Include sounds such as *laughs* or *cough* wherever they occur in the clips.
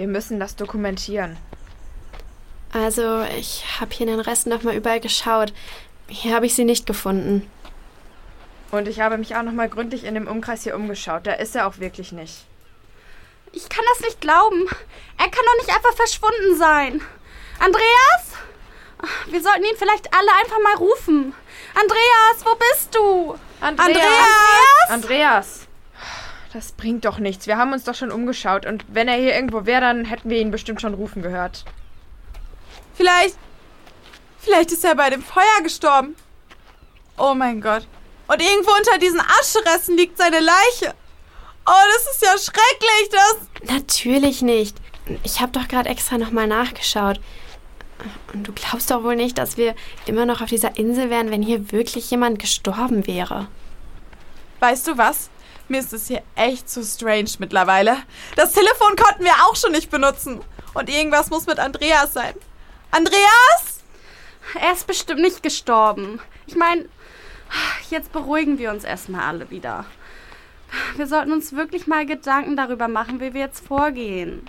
Wir müssen das dokumentieren. Also, ich habe hier in den Rest nochmal überall geschaut. Hier habe ich sie nicht gefunden. Und ich habe mich auch nochmal gründlich in dem Umkreis hier umgeschaut. Da ist er auch wirklich nicht. Ich kann das nicht glauben. Er kann doch nicht einfach verschwunden sein. Andreas? Wir sollten ihn vielleicht alle einfach mal rufen. Andreas, wo bist du? Andreas! Andreas! Andreas! Das bringt doch nichts. Wir haben uns doch schon umgeschaut. Und wenn er hier irgendwo wäre, dann hätten wir ihn bestimmt schon rufen gehört. Vielleicht. Vielleicht ist er bei dem Feuer gestorben. Oh mein Gott. Und irgendwo unter diesen Ascheresten liegt seine Leiche. Oh, das ist ja schrecklich, das. Natürlich nicht. Ich habe doch gerade extra nochmal nachgeschaut. Und du glaubst doch wohl nicht, dass wir immer noch auf dieser Insel wären, wenn hier wirklich jemand gestorben wäre. Weißt du was? Mir ist es hier echt zu strange mittlerweile. Das Telefon konnten wir auch schon nicht benutzen. Und irgendwas muss mit Andreas sein. Andreas? Er ist bestimmt nicht gestorben. Ich meine, jetzt beruhigen wir uns erstmal alle wieder. Wir sollten uns wirklich mal Gedanken darüber machen, wie wir jetzt vorgehen.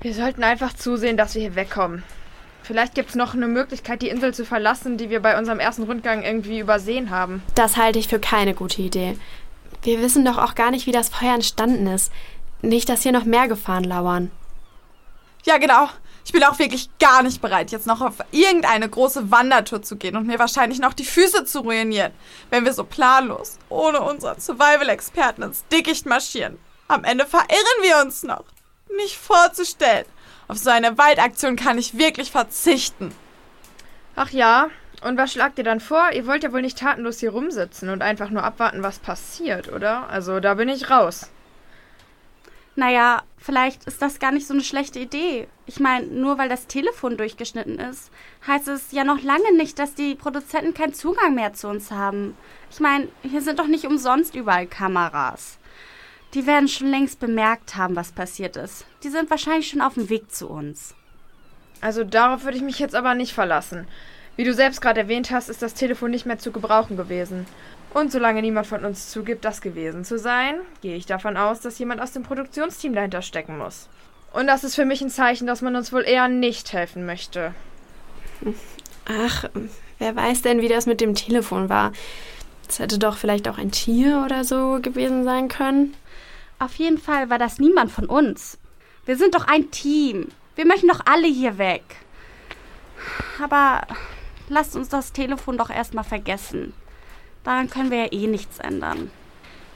Wir sollten einfach zusehen, dass wir hier wegkommen. Vielleicht gibt es noch eine Möglichkeit, die Insel zu verlassen, die wir bei unserem ersten Rundgang irgendwie übersehen haben. Das halte ich für keine gute Idee. Wir wissen doch auch gar nicht, wie das Feuer entstanden ist. Nicht, dass hier noch mehr Gefahren lauern. Ja, genau. Ich bin auch wirklich gar nicht bereit, jetzt noch auf irgendeine große Wandertour zu gehen und mir wahrscheinlich noch die Füße zu ruinieren, wenn wir so planlos, ohne unseren Survival-Experten ins Dickicht marschieren. Am Ende verirren wir uns noch. Nicht vorzustellen. Auf so eine Waldaktion kann ich wirklich verzichten. Ach ja, und was schlagt ihr dann vor? Ihr wollt ja wohl nicht tatenlos hier rumsitzen und einfach nur abwarten, was passiert, oder? Also da bin ich raus. Naja, vielleicht ist das gar nicht so eine schlechte Idee. Ich meine, nur weil das Telefon durchgeschnitten ist, heißt es ja noch lange nicht, dass die Produzenten keinen Zugang mehr zu uns haben. Ich meine, hier sind doch nicht umsonst überall Kameras. Die werden schon längst bemerkt haben, was passiert ist. Die sind wahrscheinlich schon auf dem Weg zu uns. Also darauf würde ich mich jetzt aber nicht verlassen. Wie du selbst gerade erwähnt hast, ist das Telefon nicht mehr zu gebrauchen gewesen. Und solange niemand von uns zugibt, das gewesen zu sein, gehe ich davon aus, dass jemand aus dem Produktionsteam dahinter stecken muss. Und das ist für mich ein Zeichen, dass man uns wohl eher nicht helfen möchte. Ach, wer weiß denn, wie das mit dem Telefon war? Es hätte doch vielleicht auch ein Tier oder so gewesen sein können. Auf jeden Fall war das niemand von uns. Wir sind doch ein Team. Wir möchten doch alle hier weg. Aber lasst uns das Telefon doch erstmal vergessen. Daran können wir ja eh nichts ändern.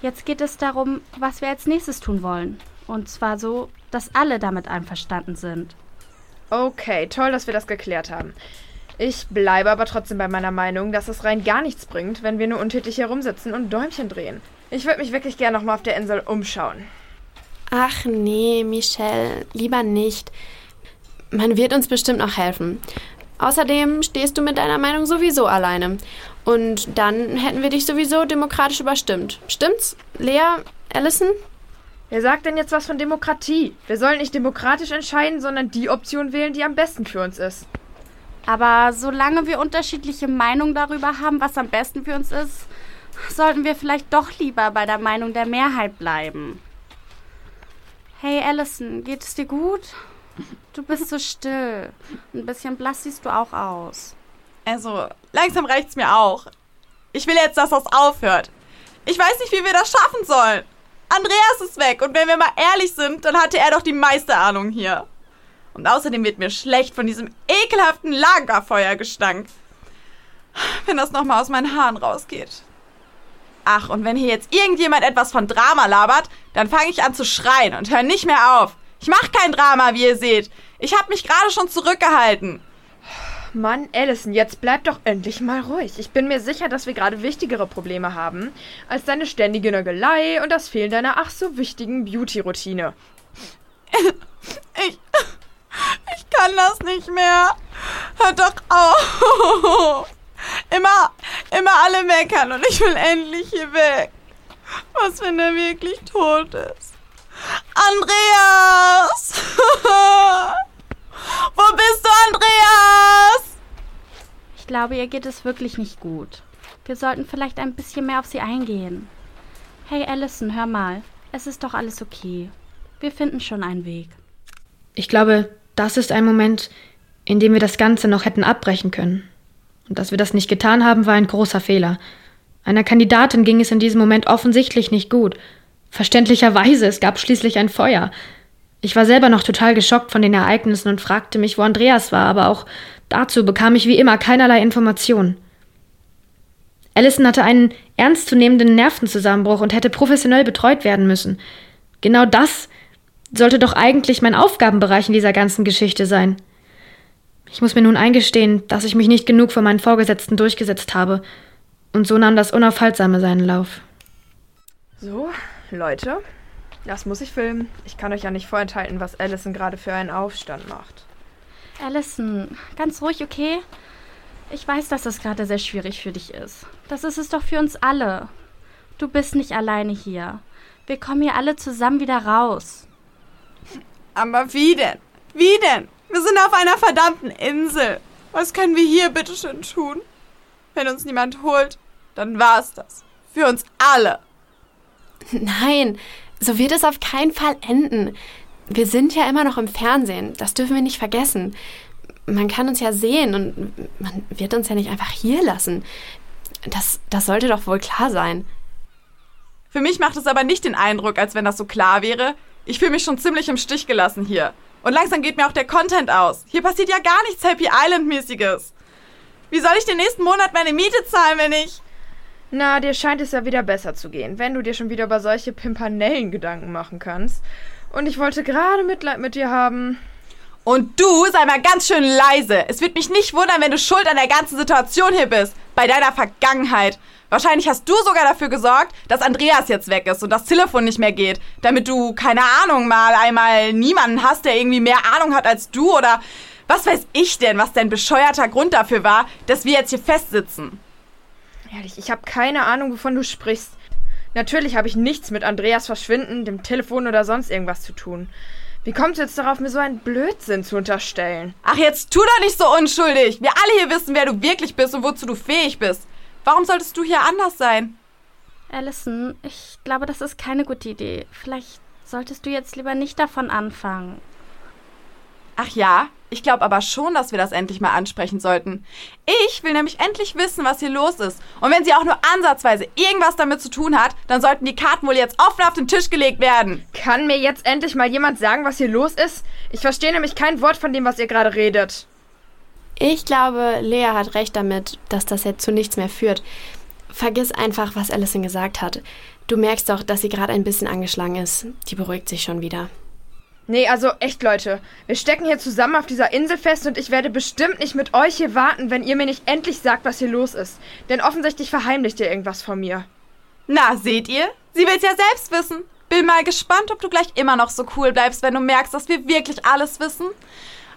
Jetzt geht es darum, was wir als nächstes tun wollen. Und zwar so, dass alle damit einverstanden sind. Okay, toll, dass wir das geklärt haben. Ich bleibe aber trotzdem bei meiner Meinung, dass es rein gar nichts bringt, wenn wir nur untätig herumsitzen und Däumchen drehen. Ich würde mich wirklich gerne nochmal auf der Insel umschauen. Ach nee, Michelle, lieber nicht. Man wird uns bestimmt noch helfen. Außerdem stehst du mit deiner Meinung sowieso alleine. Und dann hätten wir dich sowieso demokratisch überstimmt. Stimmt's? Lea? Allison? Wer sagt denn jetzt was von Demokratie? Wir sollen nicht demokratisch entscheiden, sondern die Option wählen, die am besten für uns ist. Aber solange wir unterschiedliche Meinungen darüber haben, was am besten für uns ist, sollten wir vielleicht doch lieber bei der Meinung der Mehrheit bleiben. Hey Allison, geht es dir gut? Du bist so still. Ein bisschen blass siehst du auch aus. Also, langsam reicht's mir auch. Ich will jetzt, dass das aufhört. Ich weiß nicht, wie wir das schaffen sollen. Andreas ist weg und wenn wir mal ehrlich sind, dann hatte er doch die meiste Ahnung hier. Und außerdem wird mir schlecht von diesem ekelhaften Lagerfeuergestank. Wenn das nochmal aus meinen Haaren rausgeht. Ach, und wenn hier jetzt irgendjemand etwas von Drama labert, dann fange ich an zu schreien und höre nicht mehr auf. Ich mache kein Drama, wie ihr seht. Ich habe mich gerade schon zurückgehalten. Mann, Allison, jetzt bleib doch endlich mal ruhig. Ich bin mir sicher, dass wir gerade wichtigere Probleme haben, als deine ständige Nörgelei und das Fehlen deiner ach so wichtigen Beauty-Routine. *laughs* Ich. Ich kann das nicht mehr. Hört doch auf. Immer, immer alle meckern und ich will endlich hier weg. Was, wenn er wirklich tot ist? Andreas! *laughs* Wo bist du, Andreas? Ich glaube, ihr geht es wirklich nicht gut. Wir sollten vielleicht ein bisschen mehr auf sie eingehen. Hey Allison, hör mal. Es ist doch alles okay. Wir finden schon einen Weg. Ich glaube, das ist ein Moment, in dem wir das Ganze noch hätten abbrechen können. Und dass wir das nicht getan haben, war ein großer Fehler. Einer Kandidatin ging es in diesem Moment offensichtlich nicht gut. Verständlicherweise, es gab schließlich ein Feuer. Ich war selber noch total geschockt von den Ereignissen und fragte mich, wo Andreas war, aber auch dazu bekam ich wie immer keinerlei Informationen. Allison hatte einen ernstzunehmenden Nervenzusammenbruch und hätte professionell betreut werden müssen. Genau das sollte doch eigentlich mein Aufgabenbereich in dieser ganzen Geschichte sein. Ich muss mir nun eingestehen, dass ich mich nicht genug für meinen Vorgesetzten durchgesetzt habe. Und so nahm das Unaufhaltsame seinen Lauf. So, Leute, das muss ich filmen. Ich kann euch ja nicht vorenthalten, was Allison gerade für einen Aufstand macht. Allison, ganz ruhig, okay? Ich weiß, dass das gerade sehr schwierig für dich ist. Das ist es doch für uns alle. Du bist nicht alleine hier. Wir kommen hier alle zusammen wieder raus. Aber wie denn? Wie denn? Wir sind auf einer verdammten Insel. Was können wir hier bitte schön tun? Wenn uns niemand holt, dann war's das. Für uns alle. Nein, so wird es auf keinen Fall enden. Wir sind ja immer noch im Fernsehen. Das dürfen wir nicht vergessen. Man kann uns ja sehen und man wird uns ja nicht einfach hier lassen. Das, das sollte doch wohl klar sein. Für mich macht es aber nicht den Eindruck, als wenn das so klar wäre. Ich fühle mich schon ziemlich im Stich gelassen hier. Und langsam geht mir auch der Content aus. Hier passiert ja gar nichts Happy Island-mäßiges. Wie soll ich den nächsten Monat meine Miete zahlen, wenn ich. Na, dir scheint es ja wieder besser zu gehen, wenn du dir schon wieder über solche Pimpanellen Gedanken machen kannst. Und ich wollte gerade Mitleid mit dir haben. Und du sei mal ganz schön leise. Es wird mich nicht wundern, wenn du schuld an der ganzen Situation hier bist. Bei deiner Vergangenheit. Wahrscheinlich hast du sogar dafür gesorgt, dass Andreas jetzt weg ist und das Telefon nicht mehr geht. Damit du, keine Ahnung, mal einmal niemanden hast, der irgendwie mehr Ahnung hat als du oder was weiß ich denn, was dein bescheuerter Grund dafür war, dass wir jetzt hier festsitzen. Ehrlich, ich habe keine Ahnung, wovon du sprichst. Natürlich habe ich nichts mit Andreas Verschwinden, dem Telefon oder sonst irgendwas zu tun. Wie kommst du jetzt darauf, mir so einen Blödsinn zu unterstellen? Ach, jetzt tu doch nicht so unschuldig. Wir alle hier wissen, wer du wirklich bist und wozu du fähig bist. Warum solltest du hier anders sein? Allison, ich glaube, das ist keine gute Idee. Vielleicht solltest du jetzt lieber nicht davon anfangen. Ach ja, ich glaube aber schon, dass wir das endlich mal ansprechen sollten. Ich will nämlich endlich wissen, was hier los ist. Und wenn sie auch nur ansatzweise irgendwas damit zu tun hat, dann sollten die Karten wohl jetzt offen auf den Tisch gelegt werden. Kann mir jetzt endlich mal jemand sagen, was hier los ist? Ich verstehe nämlich kein Wort von dem, was ihr gerade redet. Ich glaube, Lea hat recht damit, dass das jetzt zu nichts mehr führt. Vergiss einfach, was Alison gesagt hat. Du merkst doch, dass sie gerade ein bisschen angeschlagen ist. Die beruhigt sich schon wieder. Nee, also echt, Leute. Wir stecken hier zusammen auf dieser Insel fest und ich werde bestimmt nicht mit euch hier warten, wenn ihr mir nicht endlich sagt, was hier los ist. Denn offensichtlich verheimlicht ihr irgendwas von mir. Na, seht ihr? Sie will's ja selbst wissen. Bin mal gespannt, ob du gleich immer noch so cool bleibst, wenn du merkst, dass wir wirklich alles wissen.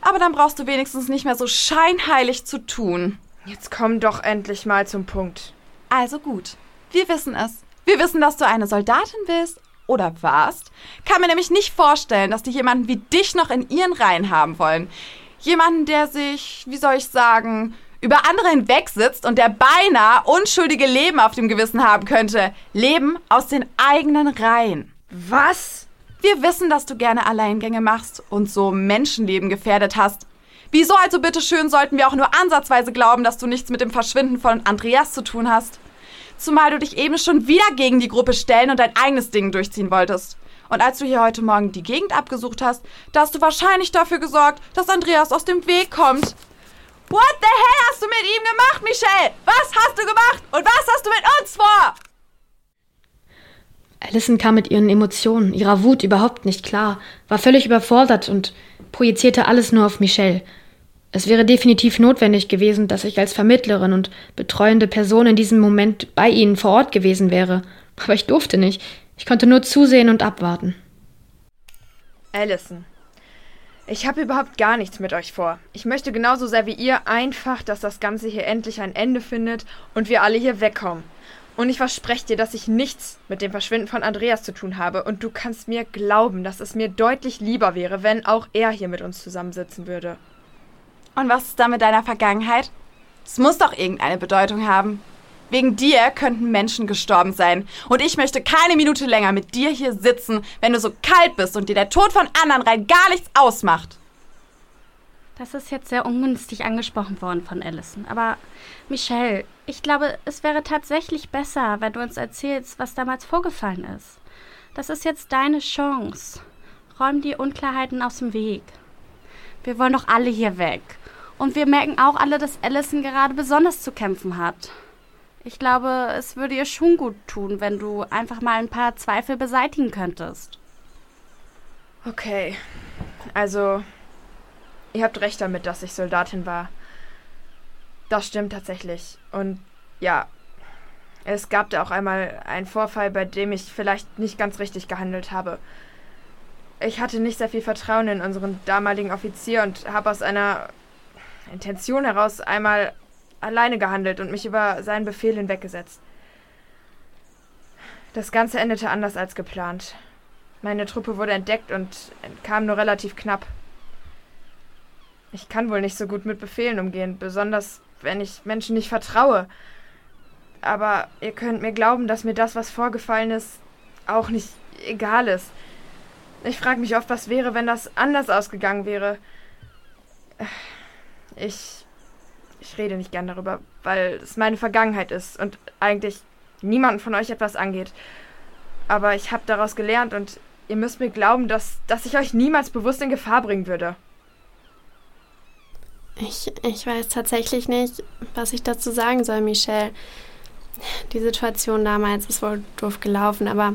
Aber dann brauchst du wenigstens nicht mehr so scheinheilig zu tun. Jetzt komm doch endlich mal zum Punkt. Also gut. Wir wissen es. Wir wissen, dass du eine Soldatin bist oder warst, kann mir nämlich nicht vorstellen, dass die jemanden wie dich noch in ihren Reihen haben wollen. Jemanden, der sich, wie soll ich sagen, über andere hinwegsitzt und der beinahe unschuldige Leben auf dem Gewissen haben könnte. Leben aus den eigenen Reihen. Was? Wir wissen, dass du gerne Alleingänge machst und so Menschenleben gefährdet hast. Wieso also bitteschön sollten wir auch nur ansatzweise glauben, dass du nichts mit dem Verschwinden von Andreas zu tun hast? Zumal du dich eben schon wieder gegen die Gruppe stellen und dein eigenes Ding durchziehen wolltest. Und als du hier heute Morgen die Gegend abgesucht hast, da hast du wahrscheinlich dafür gesorgt, dass Andreas aus dem Weg kommt. What the hell hast du mit ihm gemacht, Michelle? Was hast du gemacht und was hast du mit uns vor? Alison kam mit ihren Emotionen, ihrer Wut überhaupt nicht klar, war völlig überfordert und projizierte alles nur auf Michelle. Es wäre definitiv notwendig gewesen, dass ich als Vermittlerin und betreuende Person in diesem Moment bei Ihnen vor Ort gewesen wäre. Aber ich durfte nicht. Ich konnte nur zusehen und abwarten. Allison, ich habe überhaupt gar nichts mit euch vor. Ich möchte genauso sehr wie ihr einfach, dass das Ganze hier endlich ein Ende findet und wir alle hier wegkommen. Und ich verspreche dir, dass ich nichts mit dem Verschwinden von Andreas zu tun habe. Und du kannst mir glauben, dass es mir deutlich lieber wäre, wenn auch er hier mit uns zusammensitzen würde. Und was ist da mit deiner Vergangenheit? Es muss doch irgendeine Bedeutung haben. Wegen dir könnten Menschen gestorben sein. Und ich möchte keine Minute länger mit dir hier sitzen, wenn du so kalt bist und dir der Tod von anderen rein gar nichts ausmacht. Das ist jetzt sehr ungünstig angesprochen worden von Allison. Aber Michelle, ich glaube, es wäre tatsächlich besser, wenn du uns erzählst, was damals vorgefallen ist. Das ist jetzt deine Chance. Räum die Unklarheiten aus dem Weg. Wir wollen doch alle hier weg. Und wir merken auch alle, dass Allison gerade besonders zu kämpfen hat. Ich glaube, es würde ihr schon gut tun, wenn du einfach mal ein paar Zweifel beseitigen könntest. Okay. Also, ihr habt recht damit, dass ich Soldatin war. Das stimmt tatsächlich. Und ja, es gab da auch einmal einen Vorfall, bei dem ich vielleicht nicht ganz richtig gehandelt habe. Ich hatte nicht sehr viel Vertrauen in unseren damaligen Offizier und habe aus einer Intention heraus einmal alleine gehandelt und mich über seinen Befehl hinweggesetzt. Das Ganze endete anders als geplant. Meine Truppe wurde entdeckt und entkam nur relativ knapp. Ich kann wohl nicht so gut mit Befehlen umgehen, besonders wenn ich Menschen nicht vertraue. Aber ihr könnt mir glauben, dass mir das, was vorgefallen ist, auch nicht egal ist. Ich frage mich oft, was wäre, wenn das anders ausgegangen wäre. Ich. Ich rede nicht gern darüber, weil es meine Vergangenheit ist und eigentlich niemanden von euch etwas angeht. Aber ich habe daraus gelernt und ihr müsst mir glauben, dass, dass ich euch niemals bewusst in Gefahr bringen würde. Ich, ich weiß tatsächlich nicht, was ich dazu sagen soll, Michelle. Die Situation damals ist wohl doof gelaufen, aber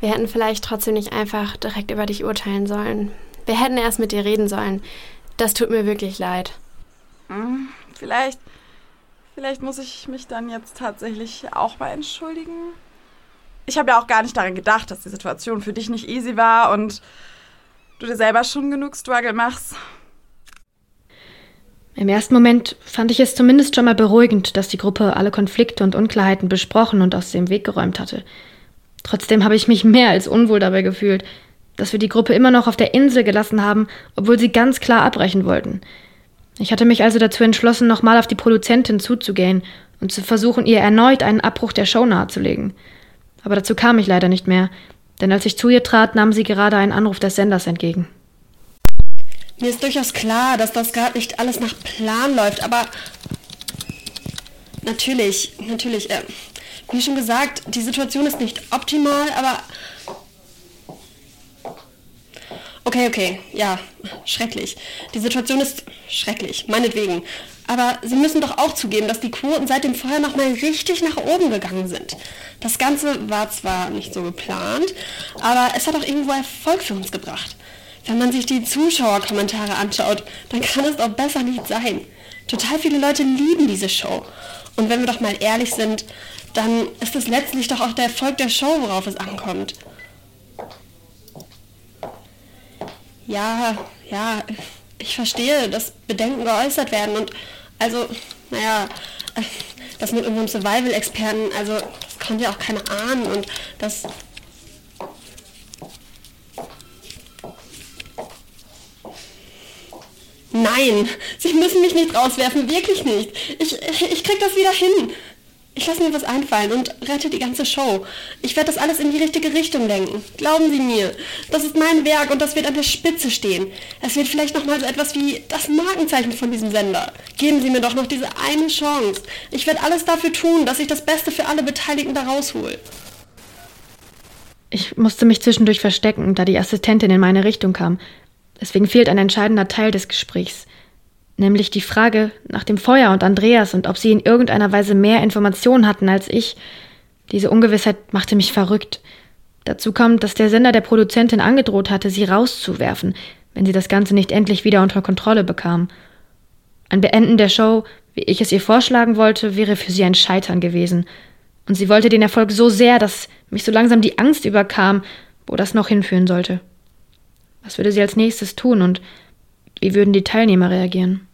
wir hätten vielleicht trotzdem nicht einfach direkt über dich urteilen sollen. Wir hätten erst mit dir reden sollen. Das tut mir wirklich leid. Hm, vielleicht. Vielleicht muss ich mich dann jetzt tatsächlich auch mal entschuldigen. Ich habe ja auch gar nicht daran gedacht, dass die Situation für dich nicht easy war und du dir selber schon genug Struggle machst. Im ersten Moment fand ich es zumindest schon mal beruhigend, dass die Gruppe alle Konflikte und Unklarheiten besprochen und aus dem Weg geräumt hatte. Trotzdem habe ich mich mehr als unwohl dabei gefühlt, dass wir die Gruppe immer noch auf der Insel gelassen haben, obwohl sie ganz klar abbrechen wollten. Ich hatte mich also dazu entschlossen, nochmal auf die Produzentin zuzugehen und zu versuchen, ihr erneut einen Abbruch der Show nahezulegen. Aber dazu kam ich leider nicht mehr, denn als ich zu ihr trat, nahm sie gerade einen Anruf des Senders entgegen. Mir ist durchaus klar, dass das gerade nicht alles nach Plan läuft, aber natürlich, natürlich, äh, wie schon gesagt, die Situation ist nicht optimal, aber Okay, okay, ja, schrecklich. Die Situation ist schrecklich, meinetwegen. Aber Sie müssen doch auch zugeben, dass die Quoten seit dem Feuer nochmal richtig nach oben gegangen sind. Das Ganze war zwar nicht so geplant, aber es hat auch irgendwo Erfolg für uns gebracht. Wenn man sich die Zuschauerkommentare anschaut, dann kann es doch besser nicht sein. Total viele Leute lieben diese Show. Und wenn wir doch mal ehrlich sind, dann ist es letztlich doch auch der Erfolg der Show, worauf es ankommt. Ja, ja, ich verstehe, dass Bedenken geäußert werden und also, naja, das mit unserem Survival-Experten, also das konnte ja auch keiner ahnen und das Nein, Sie müssen mich nicht rauswerfen, wirklich nicht. Ich, ich krieg das wieder hin. Ich lasse mir was einfallen und rette die ganze Show. Ich werde das alles in die richtige Richtung lenken. Glauben Sie mir. Das ist mein Werk und das wird an der Spitze stehen. Es wird vielleicht nochmal so etwas wie das Markenzeichen von diesem Sender. Geben Sie mir doch noch diese eine Chance. Ich werde alles dafür tun, dass ich das Beste für alle Beteiligten da raushol. Ich musste mich zwischendurch verstecken, da die Assistentin in meine Richtung kam. Deswegen fehlt ein entscheidender Teil des Gesprächs, nämlich die Frage nach dem Feuer und Andreas und ob sie in irgendeiner Weise mehr Informationen hatten als ich. Diese Ungewissheit machte mich verrückt. Dazu kommt, dass der Sender der Produzentin angedroht hatte, sie rauszuwerfen, wenn sie das Ganze nicht endlich wieder unter Kontrolle bekam. Ein Beenden der Show, wie ich es ihr vorschlagen wollte, wäre für sie ein Scheitern gewesen. Und sie wollte den Erfolg so sehr, dass mich so langsam die Angst überkam, wo das noch hinführen sollte. Was würde sie als nächstes tun und wie würden die Teilnehmer reagieren?